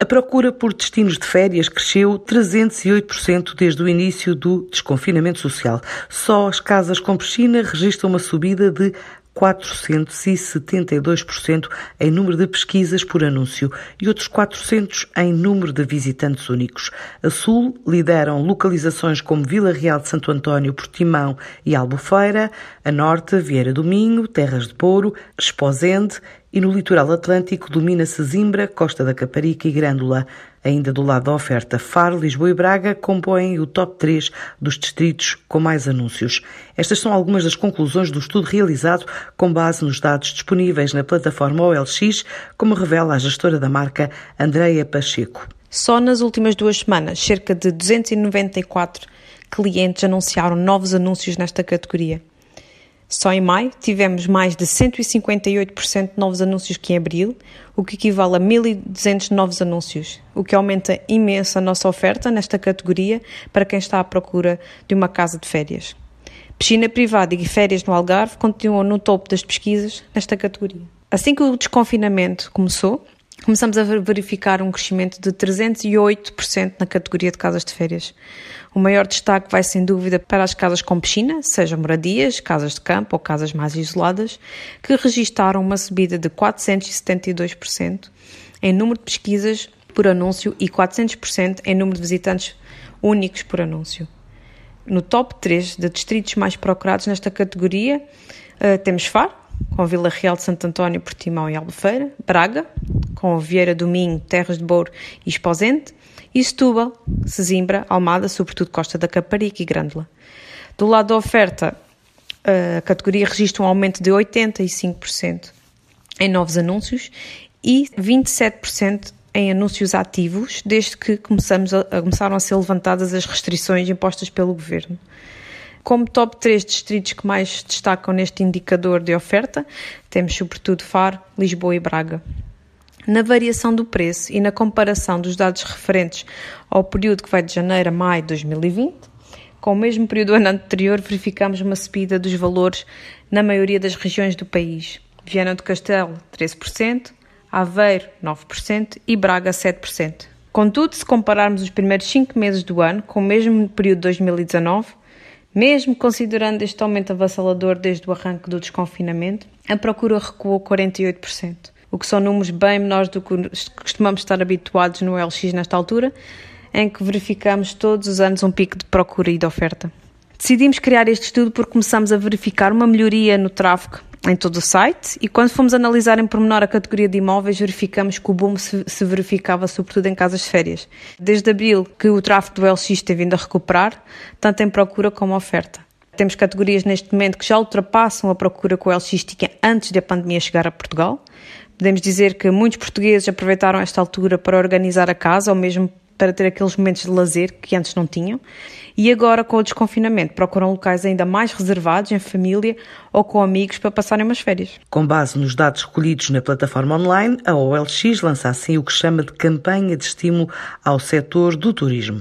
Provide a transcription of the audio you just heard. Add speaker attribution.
Speaker 1: A procura por destinos de férias cresceu 308% desde o início do desconfinamento social. Só as casas com piscina registram uma subida de 472% em número de pesquisas por anúncio e outros 400 em número de visitantes únicos. A sul lideram localizações como Vila Real de Santo António, Portimão e Albufeira, a norte Vieira do Minho, Terras de Boro, Esposende e no litoral atlântico domina-se Zimbra, Costa da Caparica e Grândola. Ainda do lado da oferta, Faro, Lisboa e Braga compõem o top 3 dos distritos com mais anúncios. Estas são algumas das conclusões do estudo realizado com base nos dados disponíveis na plataforma OLX, como revela a gestora da marca, Andreia Pacheco.
Speaker 2: Só nas últimas duas semanas, cerca de 294 clientes anunciaram novos anúncios nesta categoria. Só em maio tivemos mais de 158% de novos anúncios que em abril, o que equivale a 1.200 novos anúncios, o que aumenta imenso a nossa oferta nesta categoria para quem está à procura de uma casa de férias. Piscina privada e férias no Algarve continuam no topo das pesquisas nesta categoria. Assim que o desconfinamento começou, começamos a verificar um crescimento de 308% na categoria de casas de férias. O maior destaque vai sem dúvida para as casas com piscina, sejam moradias, casas de campo ou casas mais isoladas, que registaram uma subida de 472% em número de pesquisas por anúncio e 400% em número de visitantes únicos por anúncio. No top 3 de distritos mais procurados nesta categoria, uh, temos Faro, com Vila Real de Santo António, Portimão e Albufeira, Braga, com Vieira do Minho, Terras de Bouro e Esposente, e Setúbal, Sesimbra, Almada, sobretudo Costa da Caparica e Grândola. Do lado da oferta, a categoria registra um aumento de 85% em novos anúncios e 27% em anúncios ativos, desde que começamos a, começaram a ser levantadas as restrições impostas pelo governo. Como top 3 distritos que mais destacam neste indicador de oferta, temos sobretudo Faro, Lisboa e Braga. Na variação do preço e na comparação dos dados referentes ao período que vai de janeiro a maio de 2020, com o mesmo período do ano anterior, verificamos uma subida dos valores na maioria das regiões do país. Viana do Castelo, 13%, Aveiro, 9% e Braga, 7%. Contudo, se compararmos os primeiros 5 meses do ano com o mesmo período de 2019, mesmo considerando este aumento avassalador desde o arranque do desconfinamento, a procura recuou 48%, o que são números bem menores do que costumamos estar habituados no LX nesta altura, em que verificamos todos os anos um pico de procura e de oferta. Decidimos criar este estudo porque começamos a verificar uma melhoria no tráfego em todo o site e quando fomos analisar em pormenor a categoria de imóveis, verificamos que o boom se, se, verificava sobretudo em casas de férias. Desde abril que o tráfego do LX tem vindo a recuperar, tanto em procura como oferta. Temos categorias neste momento que já ultrapassam a procura LX tinha antes da pandemia chegar a Portugal. Podemos dizer que muitos portugueses aproveitaram esta altura para organizar a casa ou mesmo para ter aqueles momentos de lazer que antes não tinham. E agora, com o desconfinamento, procuram locais ainda mais reservados, em família ou com amigos, para passarem umas férias.
Speaker 1: Com base nos dados recolhidos na plataforma online, a OLX lança assim o que chama de campanha de estímulo ao setor do turismo.